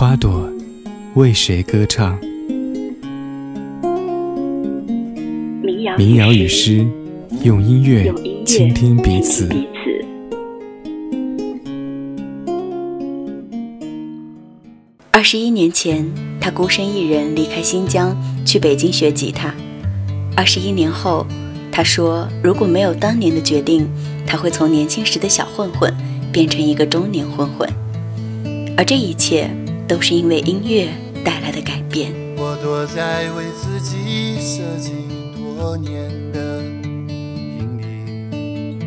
花朵为谁歌唱？民谣与诗，用音乐倾听彼此。二十一年前，他孤身一人离开新疆，去北京学吉他。二十一年后，他说：“如果没有当年的决定，他会从年轻时的小混混变成一个中年混混。”而这一切都是因为音乐带来的改变。我躲在为自己设计多年的阴影，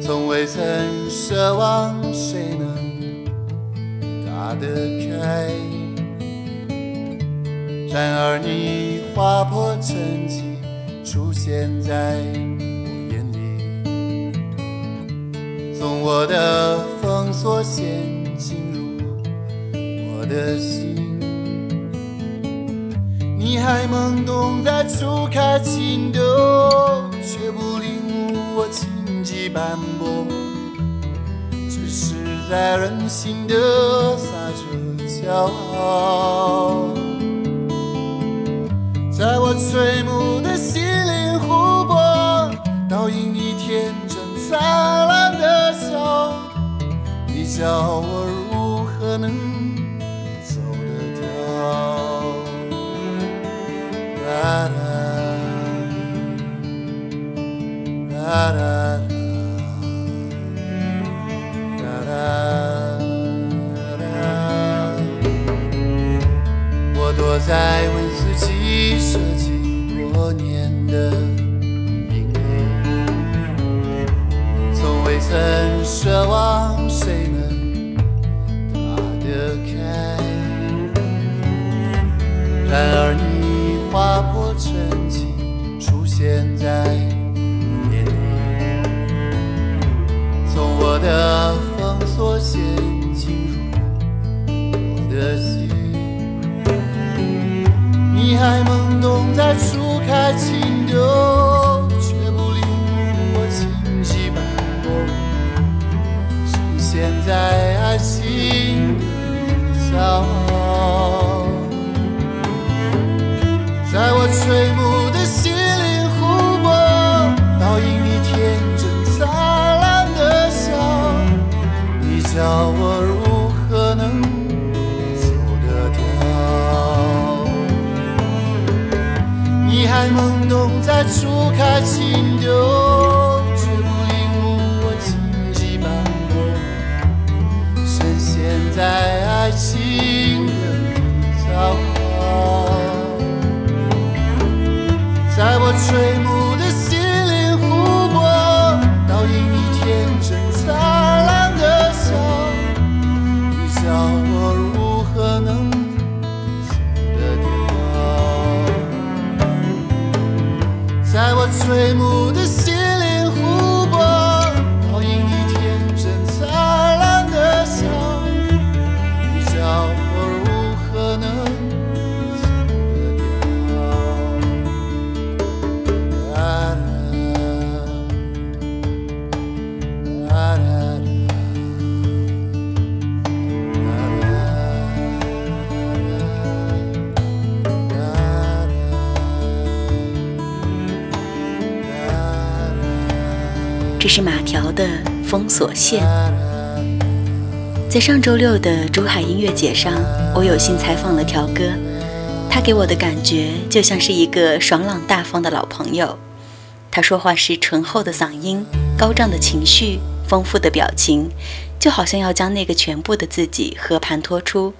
从未曾奢望谁能。打得开，然而你划破沉寂，出现在我眼里，从我的封锁线的心。你还懵懂在初开情窦，却不领悟我情急斑驳，只是在任性的撒着。骄傲，在我最开启开启所限。在上周六的珠海音乐节上，我有幸采访了条哥，他给我的感觉就像是一个爽朗大方的老朋友。他说话时醇厚的嗓音、高涨的情绪、丰富的表情，就好像要将那个全部的自己和盘托出，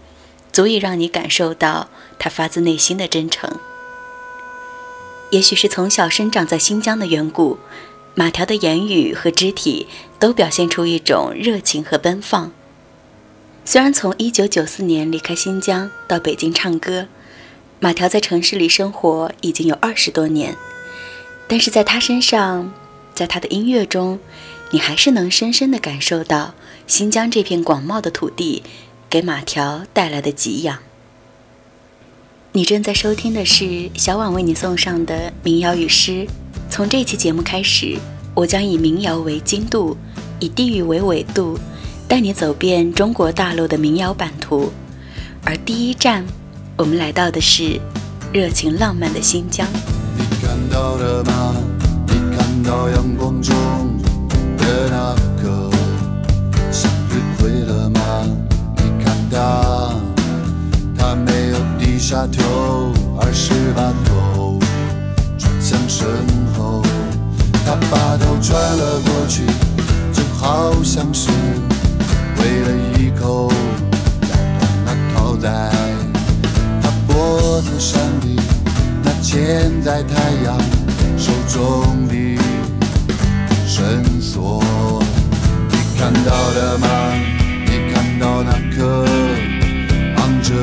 足以让你感受到他发自内心的真诚。也许是从小生长在新疆的缘故。马条的言语和肢体都表现出一种热情和奔放。虽然从1994年离开新疆到北京唱歌，马条在城市里生活已经有二十多年，但是在他身上，在他的音乐中，你还是能深深地感受到新疆这片广袤的土地给马条带来的给养。你正在收听的是小婉为你送上的民谣与诗。从这期节目开始，我将以民谣为经度，以地域为纬度，带你走遍中国大陆的民谣版图。而第一站，我们来到的是热情浪漫的新疆。你看到了吗？你看到阳光中的那个向日葵了吗？你看他，他没有低下头，而是把头转向身后。他把头转了过去，就好像是为了一口咬断那套在他脖子上的那牵在太阳手中的绳索。你看到了吗？你看到那颗昂着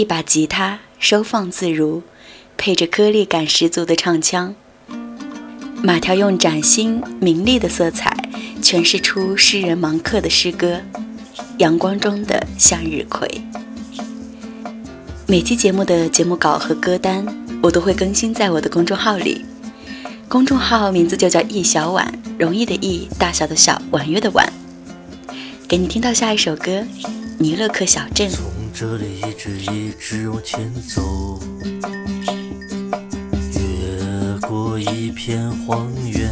一把吉他收放自如，配着颗粒感十足的唱腔，马条用崭新明丽的色彩诠释出诗人芒克的诗歌《阳光中的向日葵》。每期节目的节目稿和歌单，我都会更新在我的公众号里。公众号名字就叫“易小婉”，容易的易，大小的小，婉约的婉。给你听到下一首歌《尼勒克小镇》。这里一直一直往前走，越过一片荒原，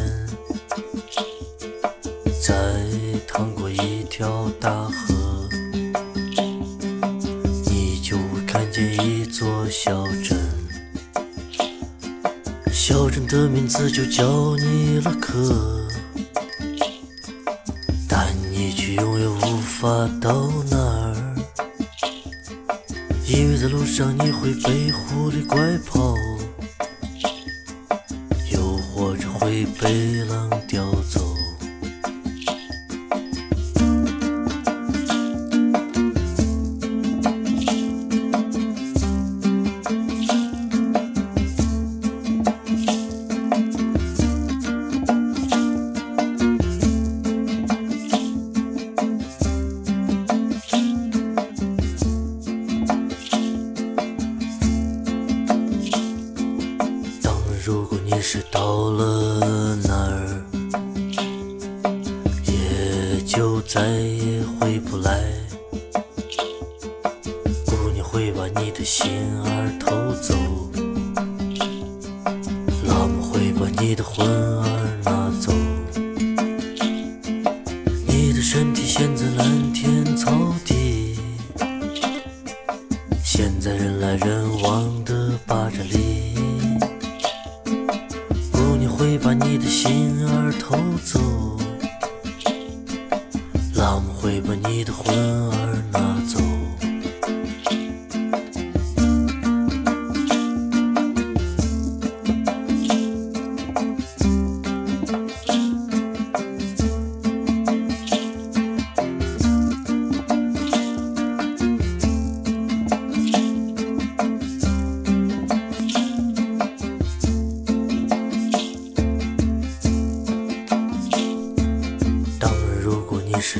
再趟过一条大河，你就会看见一座小镇，小镇的名字就叫尼勒克，但你却永远无法到达。因为在路上你会被狐狸拐跑，又或者会被狼叼走。也回不来。姑娘会把你的心儿偷走，老母会把你的魂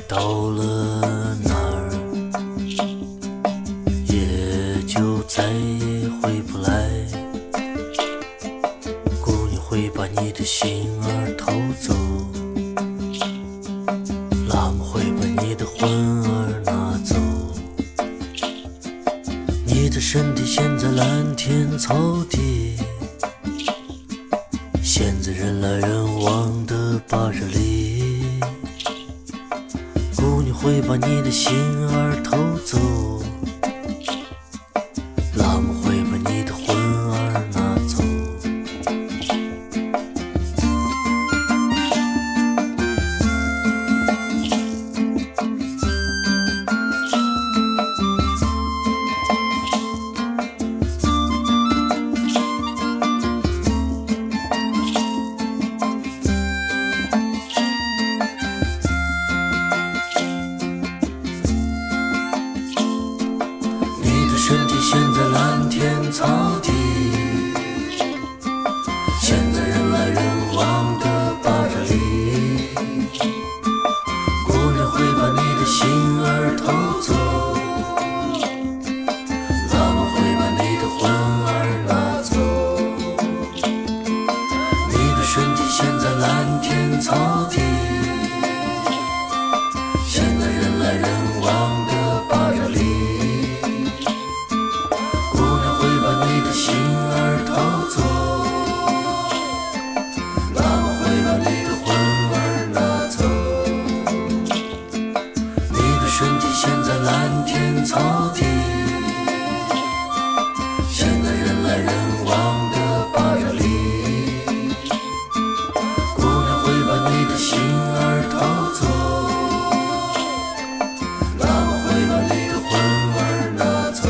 到了的身体陷在蓝天草地，陷在人来人往的巴扎里。姑娘会把你的心儿偷走，老母会把你的魂儿拿走。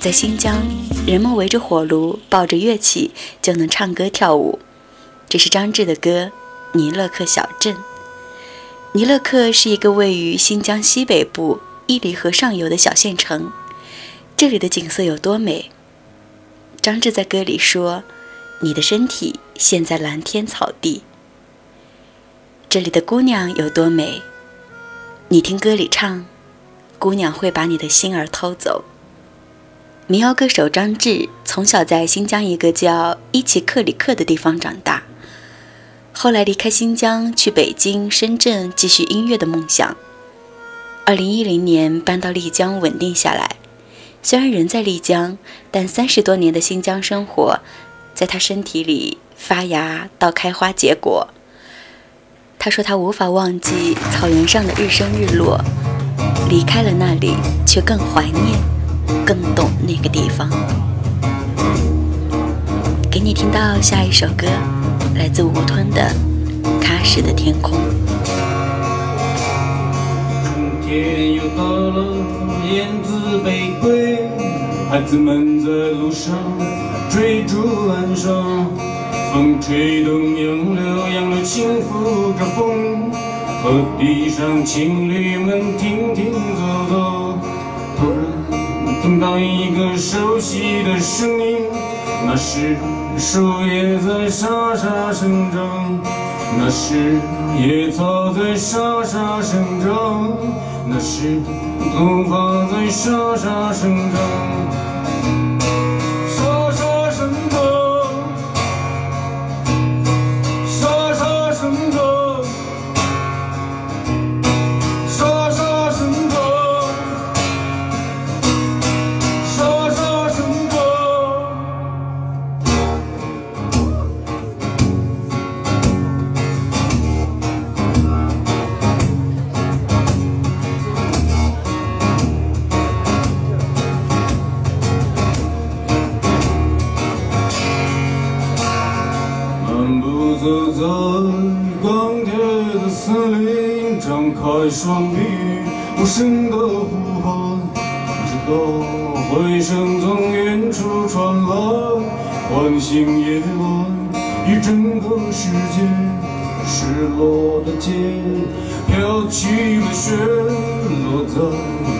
在新疆，人们围着火炉，抱着乐器，就能唱歌跳舞。这是张志的歌《尼勒克小镇》。尼勒克是一个位于新疆西北部伊犁河上游的小县城，这里的景色有多美？张志在歌里说：“你的身体陷在蓝天草地。”这里的姑娘有多美？你听歌里唱，姑娘会把你的心儿偷走。民谣歌手张志从小在新疆一个叫伊奇克里克的地方长大，后来离开新疆去北京、深圳继续音乐的梦想。二零一零年搬到丽江稳定下来，虽然人在丽江，但三十多年的新疆生活，在他身体里发芽到开花结果。他说他无法忘记草原上的日升日落。离开了那里，却更怀念，更懂那个地方。给你听到下一首歌，来自吴吞的《喀什的天空》。春天又到了，燕子北归，孩子们在路上追逐晚上，风吹动杨柳，杨柳轻拂着风。河堤上，情侣们停停走走，听到一个熟悉的声音，那是树叶在沙沙生长，那是野草在沙沙生长，那是头发在沙沙生长。漫步在钢铁的森林，张开双臂，无声的呼喊，直到回声从远处传来，唤醒夜晚与整个世界。失落的肩，飘起了雪，落在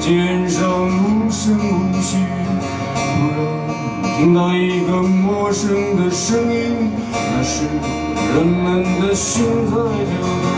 肩上无声无息。突然听到一个陌生的声音，那是人们的心在跳动。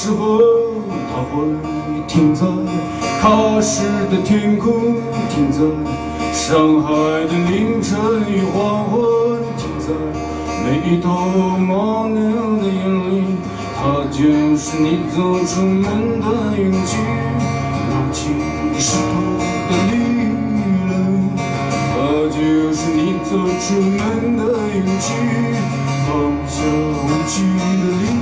时候，它会停在喀什的天空，停在上海的凌晨与黄昏，停在每一头牦牛的眼里。它就是你走出门的勇气，拿起石头的力量。它就是你走出门的勇气，放下无惧的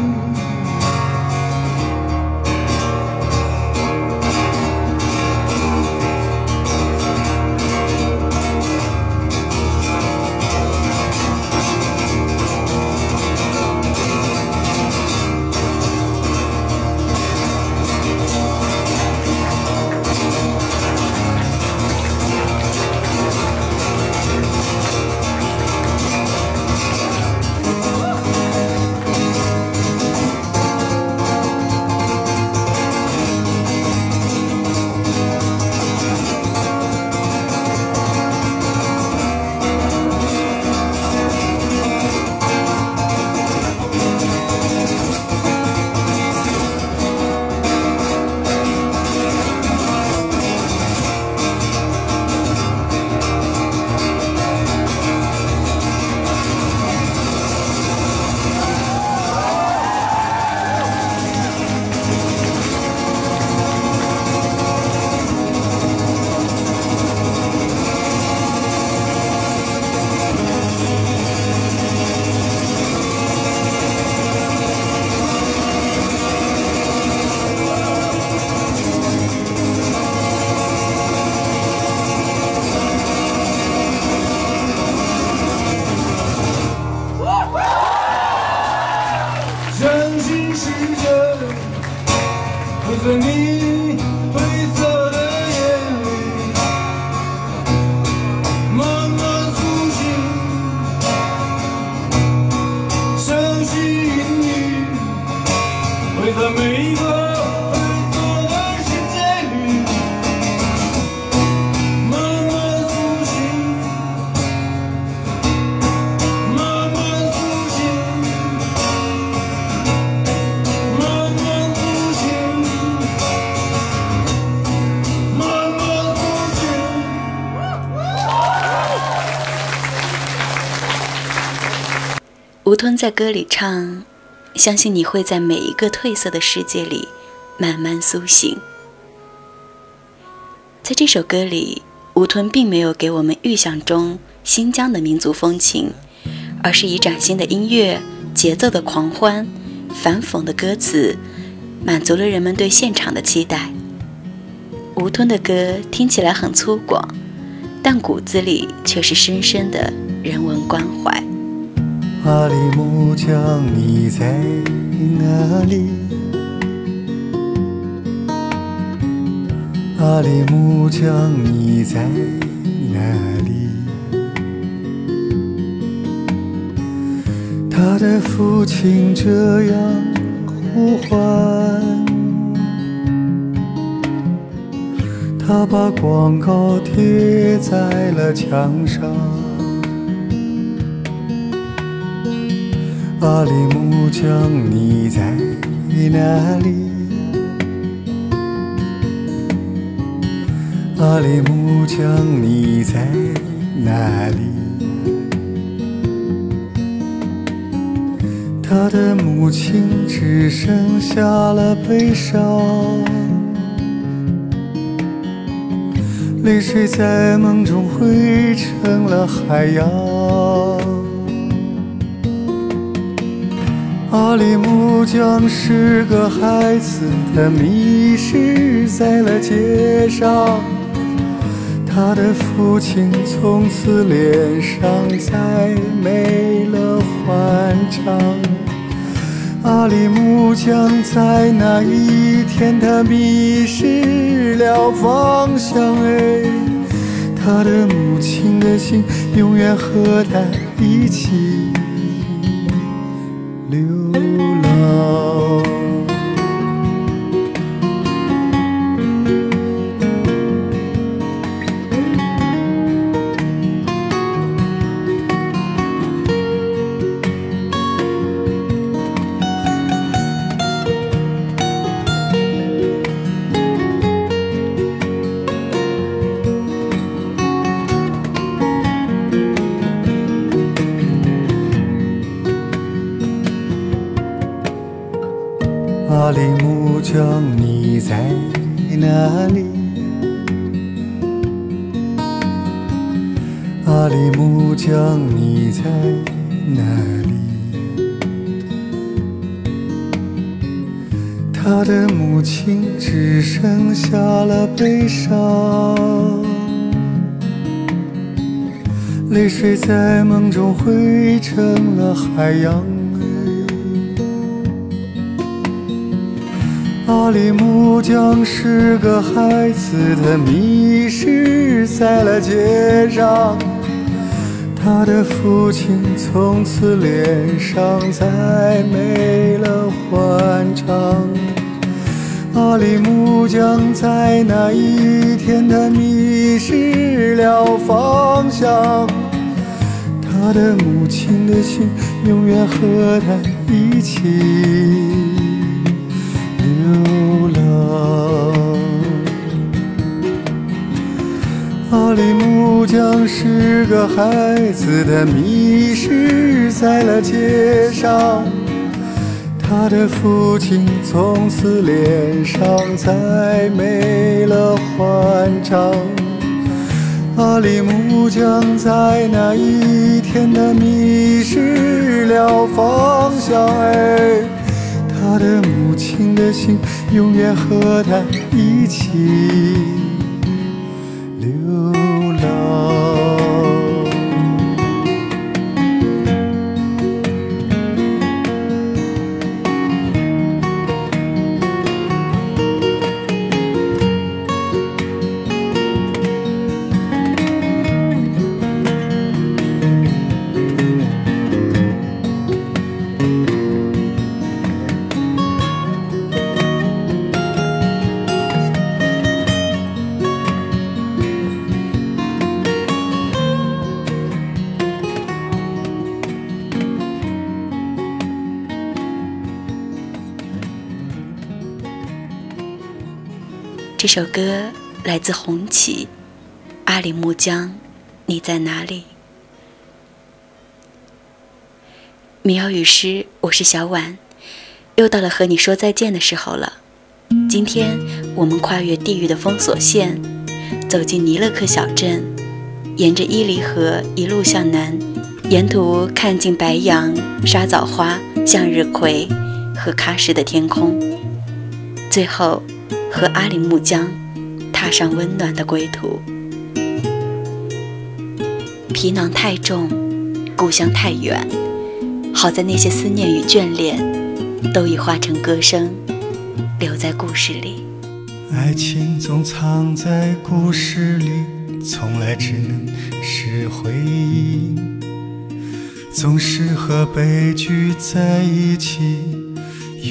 在歌里唱：“相信你会在每一个褪色的世界里慢慢苏醒。”在这首歌里，吴吞并没有给我们预想中新疆的民族风情，而是以崭新的音乐、节奏的狂欢、反讽的歌词，满足了人们对现场的期待。吴吞的歌听起来很粗犷，但骨子里却是深深的人文关怀。阿里木匠，你在哪里？阿里木匠，你在哪里？他的父亲这样呼唤。他把广告贴在了墙上。阿里木匠，你在哪里？阿里木匠，你在哪里？他的母亲只剩下了悲伤。泪水在梦中汇成了海洋。阿里木匠是个孩子，他迷失在了街上。他的父亲从此脸上再没了欢畅。阿里木匠在那一天，他迷失了方向。哎，他的母亲的心永远和他一起流浪。剩下了悲伤，泪水在梦中汇成了海洋。阿里木匠是个孩子，他迷失在了街上。他的父亲从此脸上再没了欢畅。阿里木匠在那一天，他迷失了方向。他的母亲的心永远和他一起。流浪。阿里木匠是个孩子，他迷失在了街上。他的父亲从此脸上再没了欢畅。阿里木匠在那一天，他迷失了方向。哎。他的母亲的心永远和他一起这首歌来自红旗，阿里木江，你在哪里？民谣与诗，我是小婉，又到了和你说再见的时候了。今天我们跨越地域的封锁线，走进尼勒克小镇，沿着伊犁河一路向南，沿途看尽白杨、沙枣花、向日葵和喀什的天空，最后和阿里木江踏上温暖的归途。皮囊太重，故乡太远。好在那些思念与眷恋，都已化成歌声，留在故事里。爱情总藏在故事里，从来只能是回忆。总是和悲剧在一起，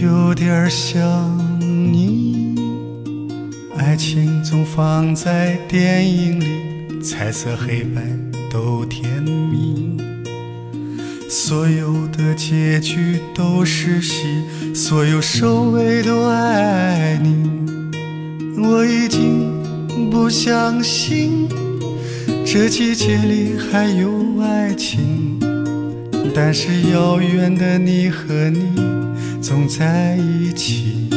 有点像你。爱情总放在电影里，彩色黑白都甜蜜。所有的结局都是戏，所有收尾都爱你。我已经不相信这季节里还有爱情，但是遥远的你和你总在一起。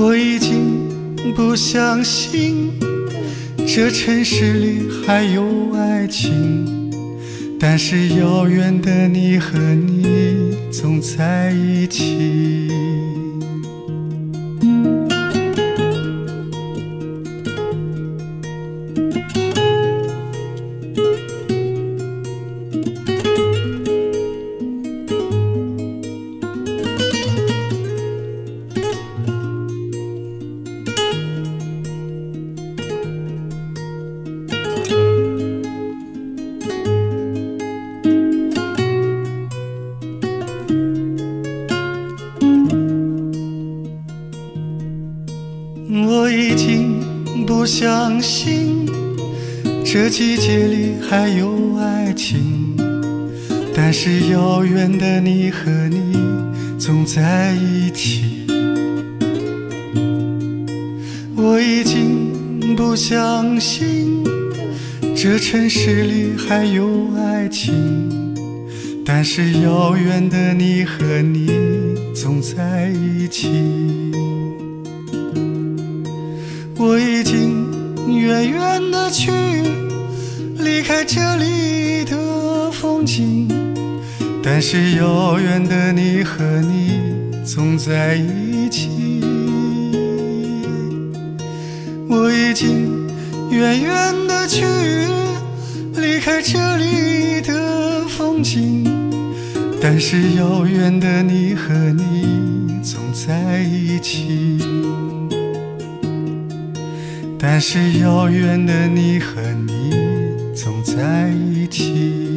我已经不相信这城市里还有爱情。但是遥远的你和你总在一起。城市里还有爱情，但是遥远的你和你总在一起。我已经。远远的去，离开这里的风景，但是遥远的你和你总在一起。我已经远远的去，离开这里的风景，但是遥远的你和你总在一起。但是遥远的你和你总在一起。